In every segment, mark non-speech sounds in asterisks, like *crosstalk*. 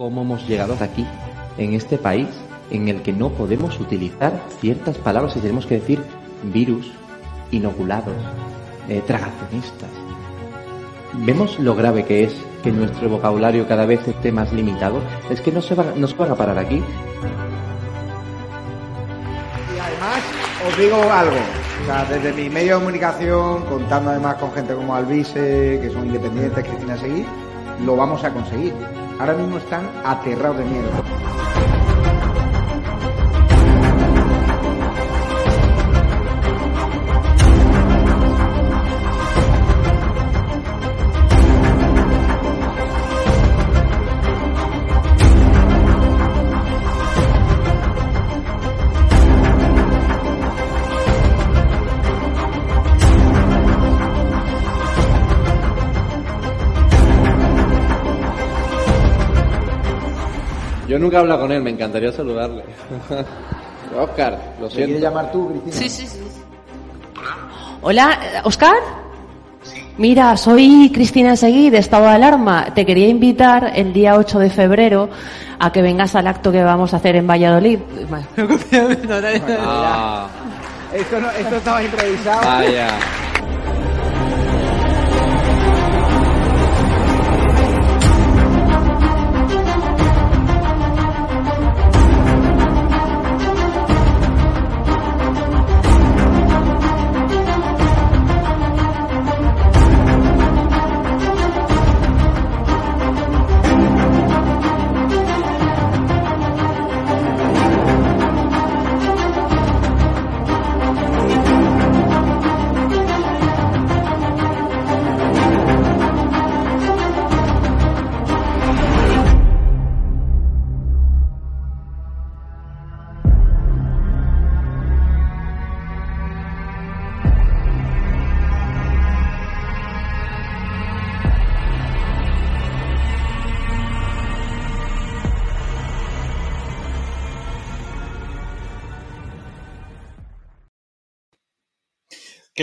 ¿Cómo hemos llegado hasta aquí, en este país, en el que no podemos utilizar ciertas palabras y tenemos que decir virus, inoculados, eh, tragacionistas? ¿Vemos lo grave que es que nuestro vocabulario cada vez esté más limitado? Es que no se, va, no se van a parar aquí. Y además, os digo algo. O sea, desde mi medio de comunicación, contando además con gente como Alvise, que son independientes, Cristina Seguir, lo vamos a conseguir. Ahora mismo están aterrados de miedo. Yo nunca he hablado con él, me encantaría saludarle. *laughs* Oscar, lo ¿Te siento. quieres llamar tú, Cristina? Sí, sí, sí. Hola, eh, Oscar. Mira, soy Cristina Seguí de Estado de Alarma. Te quería invitar el día 8 de febrero a que vengas al acto que vamos a hacer en Valladolid. *laughs* Ah, Esto, no, esto estaba improvisado. vaya.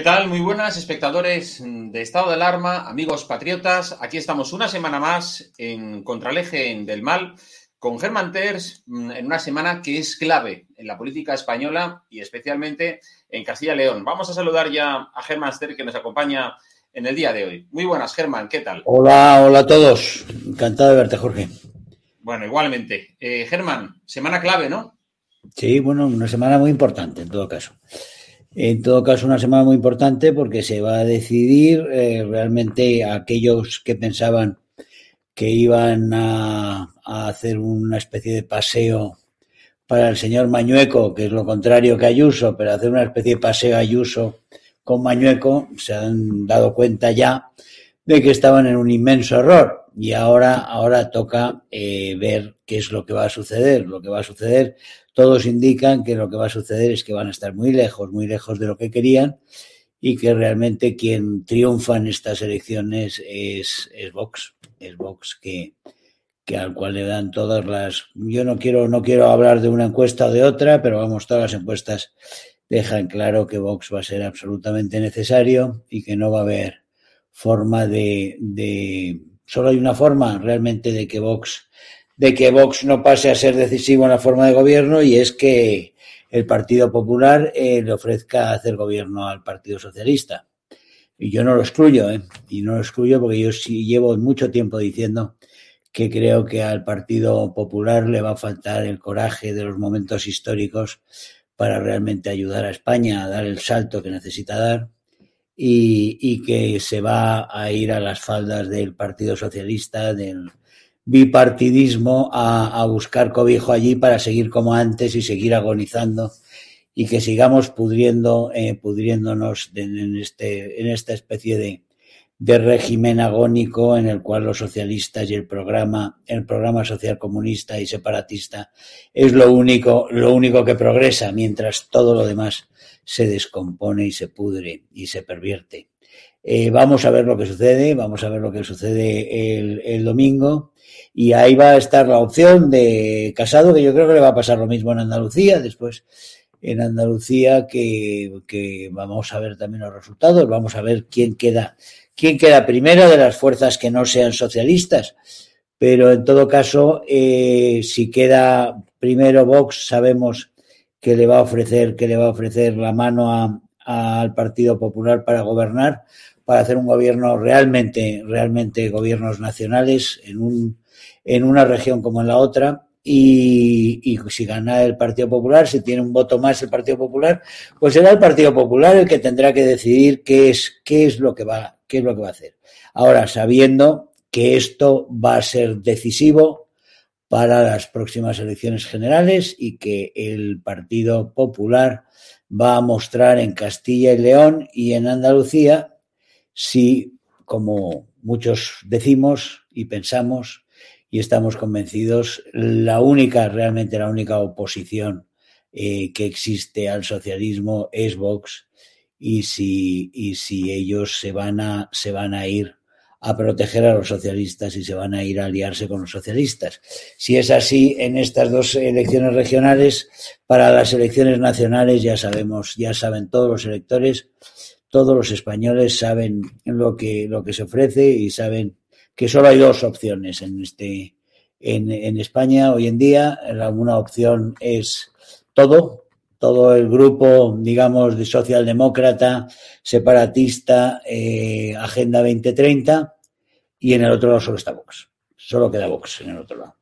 Tal? Muy buenas, espectadores de Estado de Alarma, amigos patriotas. Aquí estamos una semana más en Contra el Eje del Mal con Germán Terz mm, en una semana que es clave en la política española y especialmente en Castilla y León. Vamos a saludar ya a Germán Terz que nos acompaña en el día de hoy. Muy buenas, Germán, ¿qué tal? Hola, hola a todos. Encantado de verte, Jorge. Bueno, igualmente. Eh, Germán, semana clave, ¿no? Sí, bueno, una semana muy importante en todo caso. En todo caso, una semana muy importante porque se va a decidir eh, realmente aquellos que pensaban que iban a, a hacer una especie de paseo para el señor Mañueco, que es lo contrario que Ayuso, pero hacer una especie de paseo Ayuso con Mañueco, se han dado cuenta ya de que estaban en un inmenso error y ahora, ahora toca eh, ver qué es lo que va a suceder. Lo que va a suceder, todos indican que lo que va a suceder es que van a estar muy lejos, muy lejos de lo que querían y que realmente quien triunfa en estas elecciones es, es Vox, es Vox que, que al cual le dan todas las yo no quiero no quiero hablar de una encuesta o de otra pero vamos todas las encuestas dejan claro que Vox va a ser absolutamente necesario y que no va a haber forma de, de solo hay una forma realmente de que Vox de que Vox no pase a ser decisivo en la forma de gobierno y es que el Partido Popular eh, le ofrezca hacer gobierno al Partido Socialista. Y yo no lo excluyo, ¿eh? y no lo excluyo porque yo sí llevo mucho tiempo diciendo que creo que al Partido Popular le va a faltar el coraje de los momentos históricos para realmente ayudar a España a dar el salto que necesita dar y, y que se va a ir a las faldas del Partido Socialista, del bipartidismo, a, a buscar cobijo allí para seguir como antes y seguir agonizando y que sigamos pudriendo, eh, pudriéndonos en, este, en esta especie de, de régimen agónico en el cual los socialistas y el programa, el programa social comunista y separatista es lo único, lo único que progresa, mientras todo lo demás se descompone y se pudre y se pervierte. Eh, vamos a ver lo que sucede, vamos a ver lo que sucede el, el, domingo y ahí va a estar la opción de Casado, que yo creo que le va a pasar lo mismo en Andalucía, después en Andalucía que, que vamos a ver también los resultados, vamos a ver quién queda quién queda primero de las fuerzas que no sean socialistas. Pero en todo caso, eh, si queda primero Vox, sabemos que le va a ofrecer, que le va a ofrecer la mano al Partido Popular para gobernar, para hacer un gobierno realmente, realmente gobiernos nacionales en un, en una región como en la otra. Y, si gana el Partido Popular, si tiene un voto más el Partido Popular, pues será el Partido Popular el que tendrá que decidir qué es, qué es lo que va, qué es lo que va a hacer. Ahora, sabiendo que esto va a ser decisivo para las próximas elecciones generales y que el Partido Popular va a mostrar en Castilla y León y en Andalucía si, como muchos decimos y pensamos y estamos convencidos, la única, realmente la única oposición eh, que existe al socialismo es Vox y si, y si ellos se van, a, se van a ir a proteger a los socialistas y se van a ir a aliarse con los socialistas. Si es así en estas dos elecciones regionales, para las elecciones nacionales ya sabemos, ya saben todos los electores, todos los españoles saben lo que, lo que se ofrece y saben que solo hay dos opciones en este, en, en España hoy en día. Una opción es todo, todo el grupo, digamos, de socialdemócrata, separatista, eh, Agenda 2030, y en el otro lado solo está Vox. Solo queda Vox en el otro lado.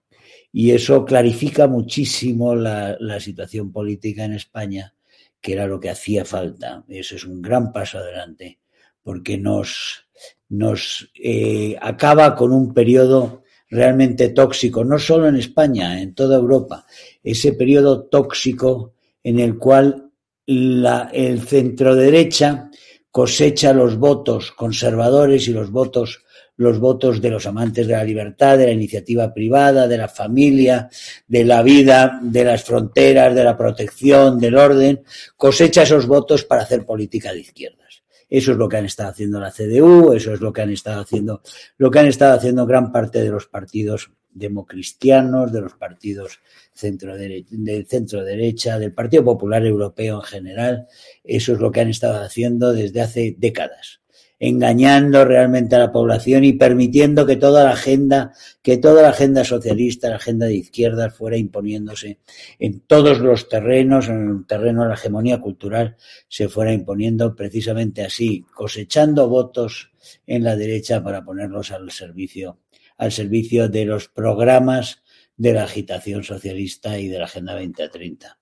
Y eso clarifica muchísimo la, la situación política en España, que era lo que hacía falta. Eso es un gran paso adelante, porque nos, nos eh, acaba con un periodo realmente tóxico, no solo en España, en toda Europa. Ese periodo tóxico en el cual la, el centro derecha cosecha los votos conservadores y los votos los votos de los amantes de la libertad, de la iniciativa privada, de la familia, de la vida, de las fronteras, de la protección, del orden, cosecha esos votos para hacer política de izquierdas. Eso es lo que han estado haciendo la CDU, eso es lo que han estado haciendo, lo que han estado haciendo gran parte de los partidos democristianos, de los partidos centro del centro derecha, del Partido Popular Europeo en general. Eso es lo que han estado haciendo desde hace décadas, engañando realmente a la población y permitiendo que toda la agenda, que toda la agenda socialista, la agenda de izquierdas fuera imponiéndose en todos los terrenos, en el terreno de la hegemonía cultural, se fuera imponiendo precisamente así, cosechando votos en la derecha para ponerlos al servicio al servicio de los programas de la agitación socialista y de la Agenda 2030.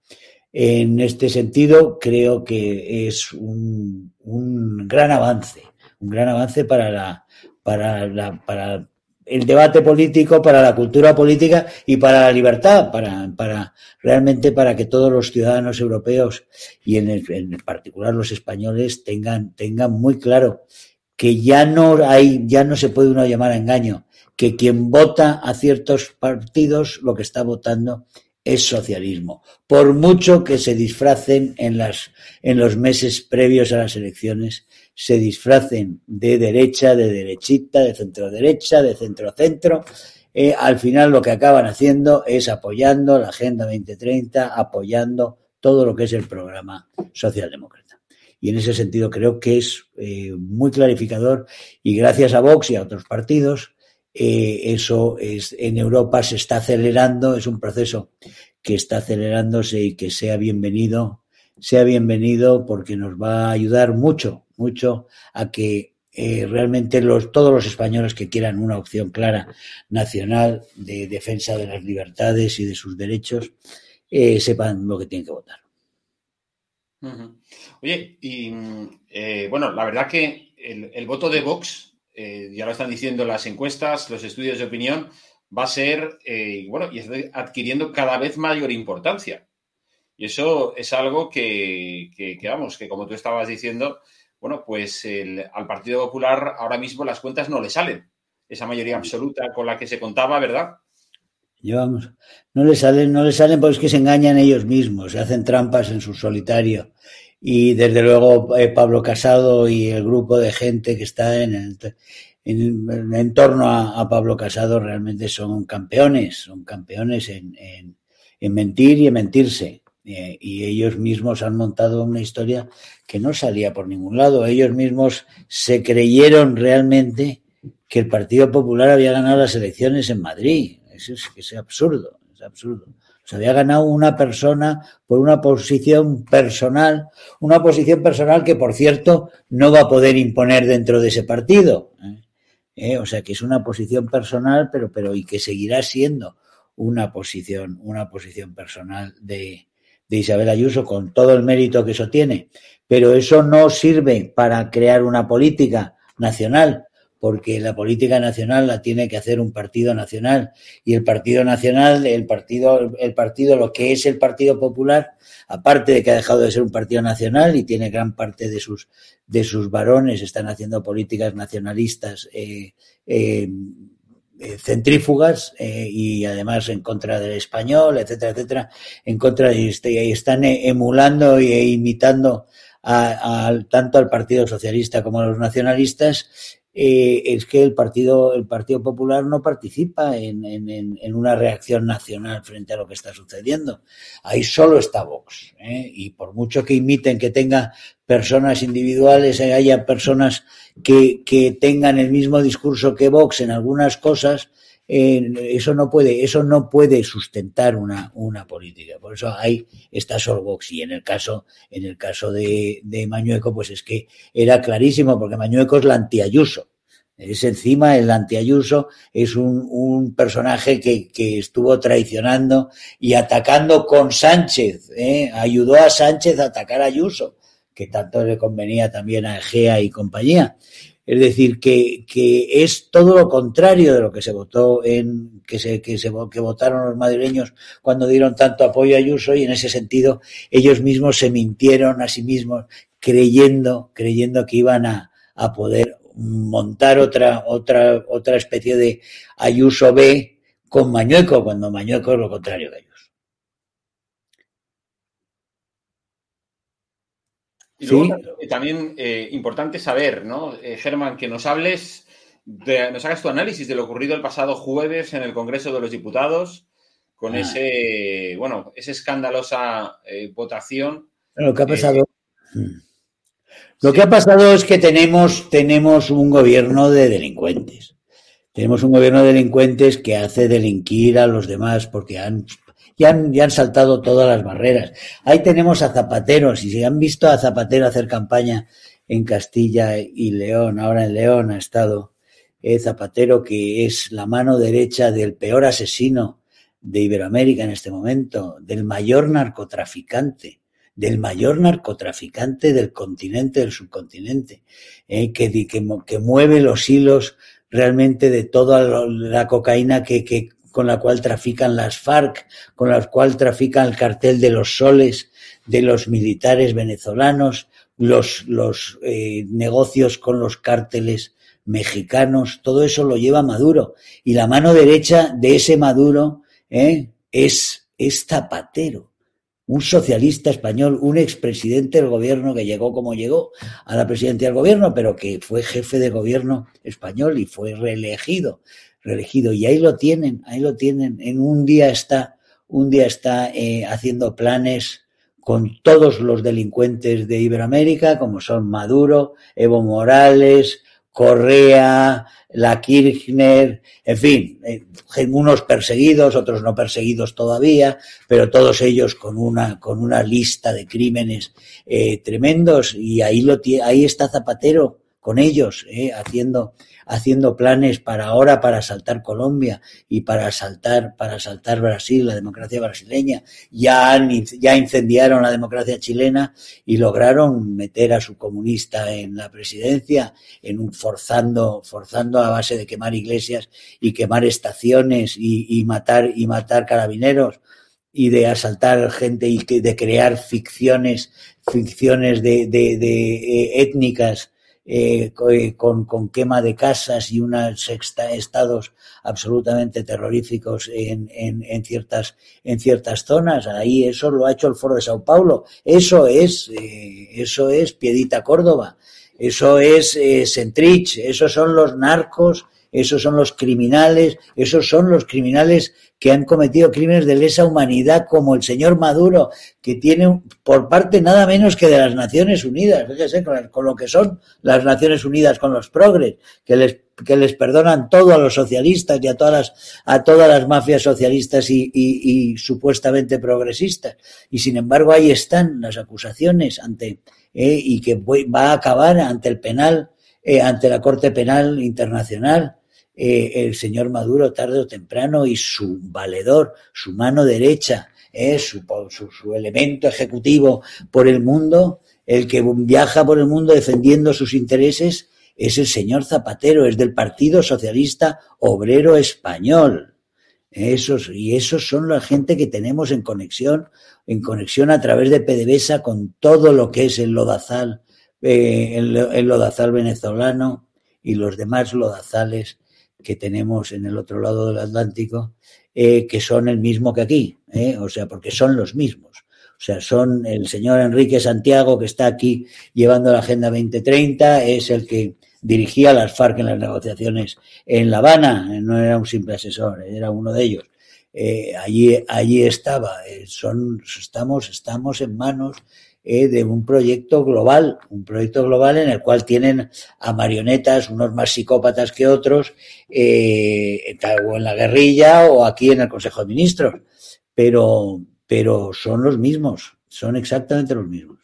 En este sentido, creo que es un, un gran avance, un gran avance para, la, para, la, para el debate político, para la cultura política y para la libertad, para, para realmente para que todos los ciudadanos europeos y en, el, en particular los españoles tengan, tengan muy claro que ya no hay, ya no se puede uno llamar a engaño, que quien vota a ciertos partidos lo que está votando es socialismo, por mucho que se disfracen en, las, en los meses previos a las elecciones, se disfracen de derecha, de derechita, de centro derecha, de centro centro, eh, al final lo que acaban haciendo es apoyando la Agenda 2030, apoyando todo lo que es el programa socialdemócrata. Y en ese sentido creo que es eh, muy clarificador y gracias a Vox y a otros partidos eh, eso es, en Europa se está acelerando, es un proceso que está acelerándose y que sea bienvenido, sea bienvenido porque nos va a ayudar mucho, mucho a que eh, realmente los, todos los españoles que quieran una opción clara nacional de defensa de las libertades y de sus derechos eh, sepan lo que tienen que votar. Oye, y eh, bueno, la verdad que el, voto de Vox ya lo están diciendo las encuestas, los estudios de opinión, va a ser, bueno, y está adquiriendo cada vez mayor importancia. Y eso es algo que, vamos, que como tú estabas diciendo, bueno, pues al Partido Popular ahora mismo las cuentas no le salen. Esa mayoría absoluta con la que se contaba, ¿verdad? Llevamos, no le salen, no le salen porque es que se engañan ellos mismos, se hacen trampas en su solitario. Y desde luego eh, Pablo Casado y el grupo de gente que está en el, en, torno a, Pablo Casado realmente son campeones, son campeones en, en, mentir y en mentirse. Eh, y ellos mismos han montado una historia que no salía por ningún lado. Ellos mismos se creyeron realmente que el Partido Popular había ganado las elecciones en Madrid. Eso es, absurdo, es absurdo. Se había ganado una persona por una posición personal, una posición personal que, por cierto, no va a poder imponer dentro de ese partido. ¿eh? ¿eh? o sea que es una posición personal, pero, pero y que seguirá siendo una posición, una posición personal de, de Isabel Ayuso, con todo el mérito que eso tiene. Pero eso no sirve para crear una política nacional, porque la política nacional la tiene que hacer un partido nacional y el partido nacional, el partido, el partido, lo que es el Partido Popular, aparte de que ha dejado de ser un partido nacional y tiene gran parte de sus de sus varones están haciendo políticas nacionalistas eh, eh, eh, centrífugas y además en contra del español, etcétera, etcétera, en contra de este, y están emulando e imitando a, tanto al Partido Socialista como a los nacionalistas eh, es que el Partido, el Partido Popular no participa en, una reacción nacional frente a lo que está sucediendo. Ahí solo está Vox. ¿eh? Y por mucho que imiten que tenga personas individuales, eh, haya personas que tengan el mismo discurso que Vox en algunas cosas, eso no puede, eso no puede sustentar una, una política. Por eso hay esta Solvox. Y en el caso, en el caso de, de Mañueco, pues es que era clarísimo, porque Mañueco es la antiayuso. Es encima el antiayuso, es un, un personaje que, que, estuvo traicionando y atacando con Sánchez, ¿eh? ayudó a Sánchez a atacar a Ayuso, que tanto le convenía también a Egea y compañía. Es decir, que, que, es todo lo contrario de lo que se votó en, que se, que se, que votaron los madrileños cuando dieron tanto apoyo a Ayuso y en ese sentido ellos mismos se mintieron a sí mismos creyendo, creyendo que iban a, a poder montar otra, otra, otra especie de Ayuso B con Mañueco, cuando Mañueco es lo contrario de Ayuso. Y también eh, importante saber, ¿no? Eh, Germán, que nos hables, nos hagas tu análisis de lo ocurrido el pasado jueves en el Congreso de los Diputados con ah. ese, bueno, esa escandalosa eh, votación. Lo que ha pasado. Hmm. Lo que ha pasado es que tenemos, tenemos un gobierno de delincuentes. Tenemos un gobierno de delincuentes que hace delinquir a los demás porque han ya han, ya han saltado todas las barreras. Ahí tenemos a Zapatero, si se han visto a Zapatero hacer campaña en Castilla y León, ahora en León ha estado eh, Zapatero, que es la mano derecha del peor asesino de Iberoamérica en este momento, del mayor narcotraficante, del mayor narcotraficante del continente, del subcontinente, eh, que, que, que, mueve los hilos realmente de toda la cocaína que, que con la cual trafican las FARC, con la cual trafican el cartel de los soles de los militares venezolanos, los, eh, negocios con los cárteles mexicanos, todo eso lo lleva Maduro. Y la mano derecha de ese Maduro eh, es, es Zapatero un socialista español, un expresidente del gobierno que llegó como llegó a la presidencia del gobierno, pero que fue jefe de gobierno español y fue reelegido, reelegido. Y ahí lo tienen, ahí lo tienen. En un día está, un día está eh, haciendo planes con todos los delincuentes de Iberoamérica, como son Maduro, Evo Morales, Correa, la Kirchner, en fin, eh, unos perseguidos, otros no perseguidos todavía, pero todos ellos con una, con una lista de crímenes eh, tremendos y ahí, lo, ahí está Zapatero con ellos, eh, haciendo, haciendo planes para ahora para asaltar Colombia y para asaltar, para asaltar Brasil, la democracia brasileña. Ya, ya incendiaron la democracia chilena y lograron meter a su comunista en la presidencia, en un, forzando, forzando a base de quemar iglesias y quemar estaciones y, y matar, y matar carabineros y de asaltar gente y de crear ficciones, ficciones de, de, de eh, étnicas eh, eh, con, con, quema de casas y unos estados absolutamente terroríficos en, en, en, ciertas, en ciertas zonas. Ahí eso lo ha hecho el Foro de Sao Paulo. Eso es, eh, eso es Piedita Córdoba. Eso es eh, Centrich. Esos son los narcos. Esos son los criminales. Esos son los criminales que han cometido crímenes de lesa humanidad, como el señor Maduro, que tiene por parte nada menos que de las Naciones Unidas, fíjese, con, lo que son las Naciones Unidas, con los progres, que les, que les perdonan todo a los socialistas y a todas las, a todas las mafias socialistas y, supuestamente progresistas. Y sin embargo, ahí están las acusaciones ante, eh, y que va a acabar ante el penal, eh, ante la Corte Penal Internacional eh, el señor Maduro tarde o temprano y su valedor, su mano derecha, eh, su, su, elemento ejecutivo por el mundo, el que viaja por el mundo defendiendo sus intereses, es el señor Zapatero, es del Partido Socialista Obrero Español. Y esos son la gente que tenemos en conexión, en conexión a través de PDVSA con todo lo que es el lodazal, eh, el, lodazal venezolano y los demás lodazales que tenemos en el otro lado del Atlántico, eh, que son el mismo que aquí, eh, o sea, porque son los mismos. O sea, son el señor Enrique Santiago, que está aquí llevando la Agenda 2030, es el que dirigía las FARC en las negociaciones en La Habana, no era un simple asesor, era uno de ellos. Eh, allí, allí estaba. Eh, son, estamos, estamos en manos eh, de un proyecto global, un proyecto global en el cual tienen a marionetas, unos más psicópatas que otros, eh, o en la guerrilla o aquí en el Consejo de Ministros, pero, pero son los mismos, son exactamente los mismos.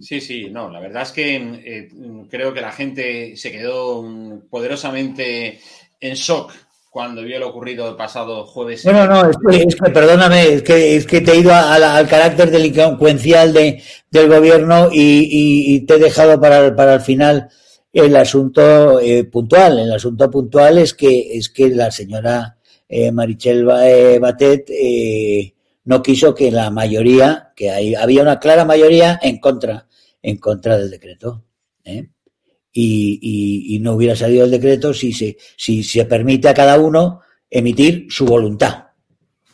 Sí, sí, no, la verdad es que eh, creo que la gente se quedó poderosamente en shock cuando vio lo ocurrido el pasado jueves. Bueno, no, es que, es que perdóname, es que, es que te he ido a, a, al carácter delincuencial de, del gobierno y, y, y, te he dejado para, para el final el asunto eh, puntual. El asunto puntual es que, es que la señora eh, Marichel eh, Batet no quiso que la mayoría, que hay, había una clara mayoría en contra, en contra del decreto. ¿eh? Y, y, no hubiera salido el decreto si se, si se permite a cada uno emitir su voluntad,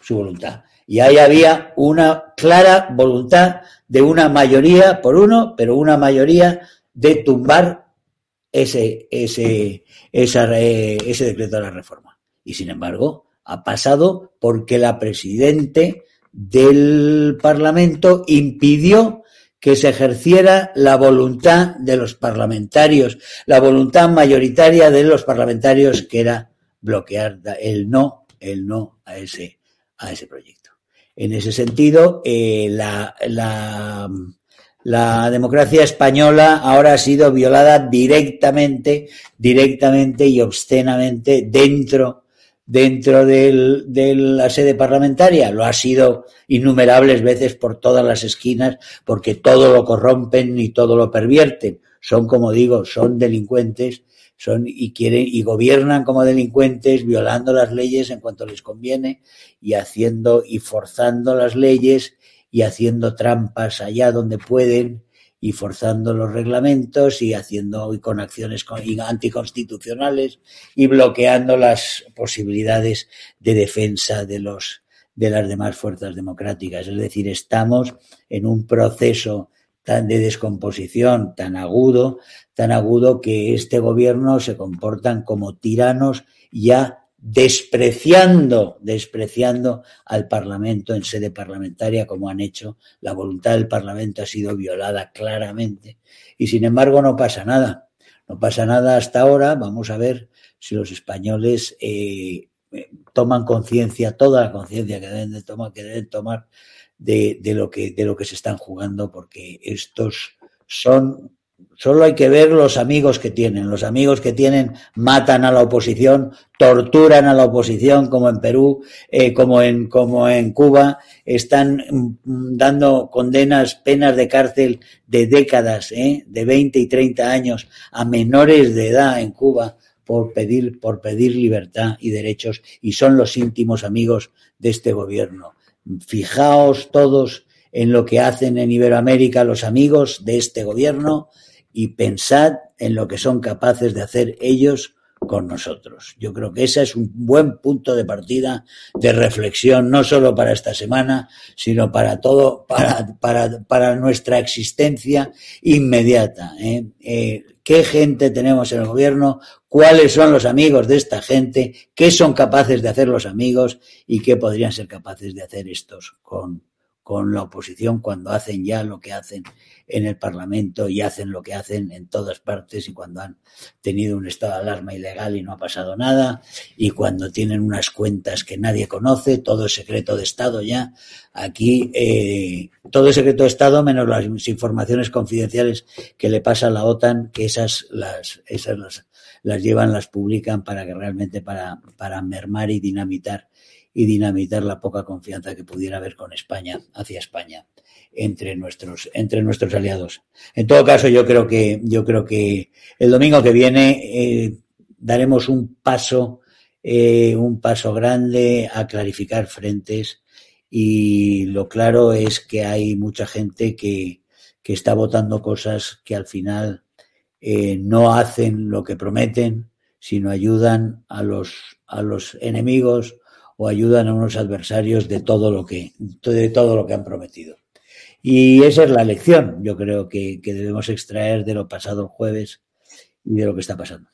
su voluntad. Y ahí había una clara voluntad de una mayoría por uno, pero una mayoría de tumbar ese, ese, ese decreto de la reforma. Y sin embargo, ha pasado porque la presidente del Parlamento impidió que se ejerciera la voluntad de los parlamentarios, la voluntad mayoritaria de los parlamentarios que era bloquear el no, el no a ese, a ese proyecto. En ese sentido, eh, la, la, la democracia española ahora ha sido violada directamente, directamente y obscenamente dentro dentro del, de la sede parlamentaria. Lo ha sido innumerables veces por todas las esquinas, porque todo lo corrompen y todo lo pervierten. Son, como digo, son delincuentes, son y quieren y gobiernan como delincuentes, violando las leyes en cuanto les conviene y haciendo y forzando las leyes y haciendo trampas allá donde pueden y forzando los reglamentos y haciendo y con acciones anticonstitucionales y bloqueando las posibilidades de defensa de los de las demás fuerzas democráticas. Es decir, estamos en un proceso tan de descomposición tan agudo, tan agudo que este gobierno se comportan como tiranos ya despreciando, despreciando al Parlamento en sede parlamentaria como han hecho. La voluntad del Parlamento ha sido violada claramente y sin embargo no pasa nada. No pasa nada hasta ahora. Vamos a ver si los españoles eh, toman conciencia, toda la conciencia que deben de tomar, que deben tomar de, de, lo que, de lo que se están jugando, porque estos son Solo hay que ver los amigos que tienen. Los amigos que tienen matan a la oposición, torturan a la oposición, como en Perú, eh, como, en, como en Cuba, están mm, dando condenas, penas de cárcel de décadas, eh, de 20 y 30 años a menores de edad en Cuba por pedir, por pedir libertad y derechos y son los íntimos amigos de este gobierno. Fijaos todos en lo que hacen en Iberoamérica los amigos de este gobierno y pensad en lo que son capaces de hacer ellos con nosotros. Yo creo que ese es un buen punto de partida de reflexión, no solo para esta semana, sino para todo, para, para, para nuestra existencia inmediata. ¿eh? Eh, ¿Qué gente tenemos en el gobierno? ¿Cuáles son los amigos de esta gente? ¿Qué son capaces de hacer los amigos? ¿Y qué podrían ser capaces de hacer estos con, con la oposición cuando hacen ya lo que hacen en el Parlamento y hacen lo que hacen en todas partes y cuando han tenido un estado de alarma ilegal y no ha pasado nada y cuando tienen unas cuentas que nadie conoce, todo es secreto de Estado ya. Aquí eh, todo es secreto de Estado menos las informaciones confidenciales que le pasa a la OTAN, que esas las, esas las, las llevan, las publican para que realmente para, para mermar y dinamitar y dinamitar la poca confianza que pudiera haber con España, hacia España, entre nuestros, entre nuestros aliados. En todo caso, yo creo que, yo creo que el domingo que viene eh, daremos un paso, eh, un paso grande a clarificar frentes y lo claro es que hay mucha gente que, que está votando cosas que al final eh, no hacen lo que prometen, sino ayudan a los, a los enemigos o ayudan a unos adversarios de todo lo que, de todo lo que han prometido. Y esa es la lección, yo creo que, que debemos extraer de lo pasado el jueves y de lo que está pasando.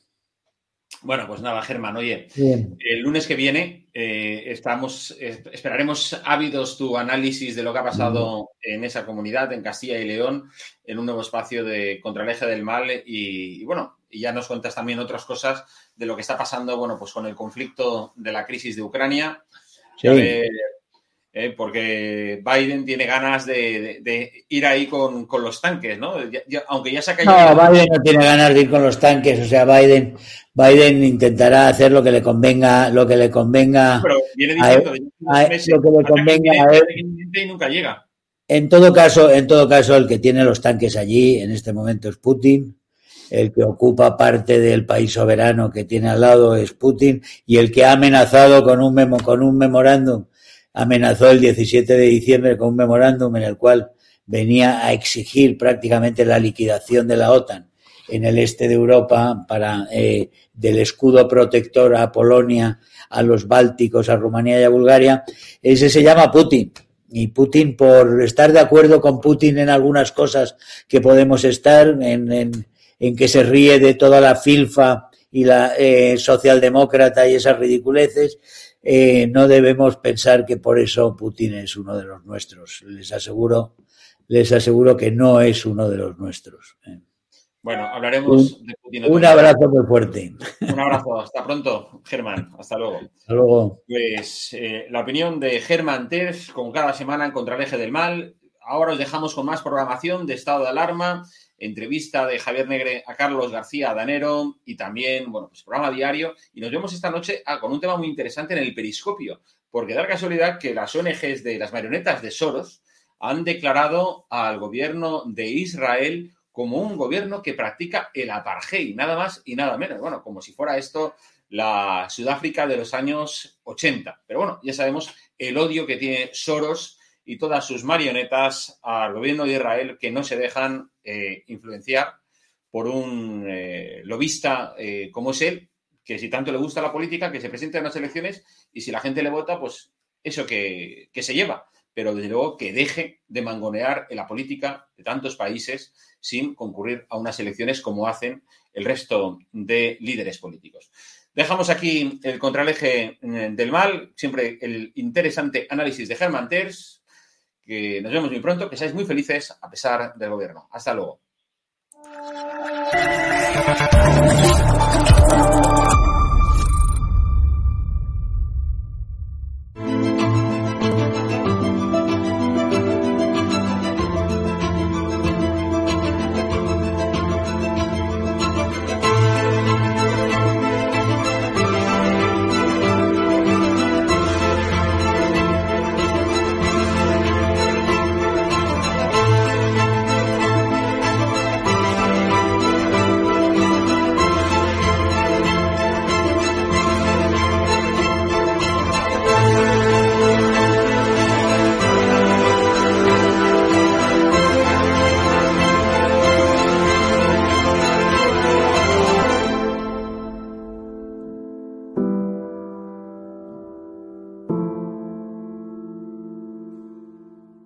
Bueno, pues nada, Germán, oye, Bien. el lunes que viene eh, estamos, esperaremos ávidos tu análisis de lo que ha pasado en esa comunidad, en Castilla y León, en un nuevo espacio de contra el eje del mal y, y, bueno, y ya nos cuentas también otras cosas de lo que está pasando, bueno, pues con el conflicto de la crisis de Ucrania. Sí. Eh, eh, porque Biden tiene ganas de, de, de ir ahí con, con, los tanques, ¿no? Ya, ya, aunque ya se ha caído. No, Biden no tiene ganas de ir con los tanques, o sea, Biden, Biden intentará hacer lo que le convenga, lo que le convenga. Pero viene diciendo a, a, meses, lo que le convenga a él. Y nunca llega. En todo caso, en todo caso, el que tiene los tanques allí en este momento es Putin el que ocupa parte del país soberano que tiene al lado es Putin y el que ha amenazado con un memo, con un memorándum, amenazó el 17 de diciembre con un memorándum en el cual venía a exigir prácticamente la liquidación de la OTAN en el este de Europa para eh, del escudo protector a Polonia, a los bálticos, a Rumanía y a Bulgaria, ese se llama Putin. Y Putin, por estar de acuerdo con Putin en algunas cosas que podemos estar, en, en, en que se ríe de toda la filfa y la eh, socialdemócrata y esas ridiculeces, eh, no debemos pensar que por eso Putin es uno de los nuestros. Les aseguro, les aseguro que no es uno de los nuestros. Eh. Bueno, hablaremos un, de Putin. Un abrazo muy fuerte. Un abrazo. Hasta pronto, Germán. Hasta luego. Hasta luego. Pues eh, la opinión de Germán Terz, con cada semana en Contra el Eje del Mal. Ahora os dejamos con más programación de estado de alarma entrevista de Javier Negre a Carlos García Danero y también, bueno, pues programa diario. Y nos vemos esta noche ah, con un tema muy interesante en el periscopio, porque da casualidad que las ONGs de las marionetas de Soros han declarado al gobierno de Israel como un gobierno que practica el apartheid, nada más y nada menos. Bueno, como si fuera esto la Sudáfrica de los años 80. Pero bueno, ya sabemos el odio que tiene Soros y todas sus marionetas al gobierno de Israel que no se dejan eh, influenciar por un eh, lobista eh, como es él, que si tanto le gusta la política, que se presente en las elecciones y si la gente le vota, pues eso que, que se lleva. Pero desde luego que deje de mangonear en la política de tantos países sin concurrir a unas elecciones como hacen el resto de líderes políticos. Dejamos aquí el contraleje del mal, siempre el interesante análisis de Germán Terz, que nos vemos muy pronto, que seáis muy felices a pesar del gobierno. Hasta luego.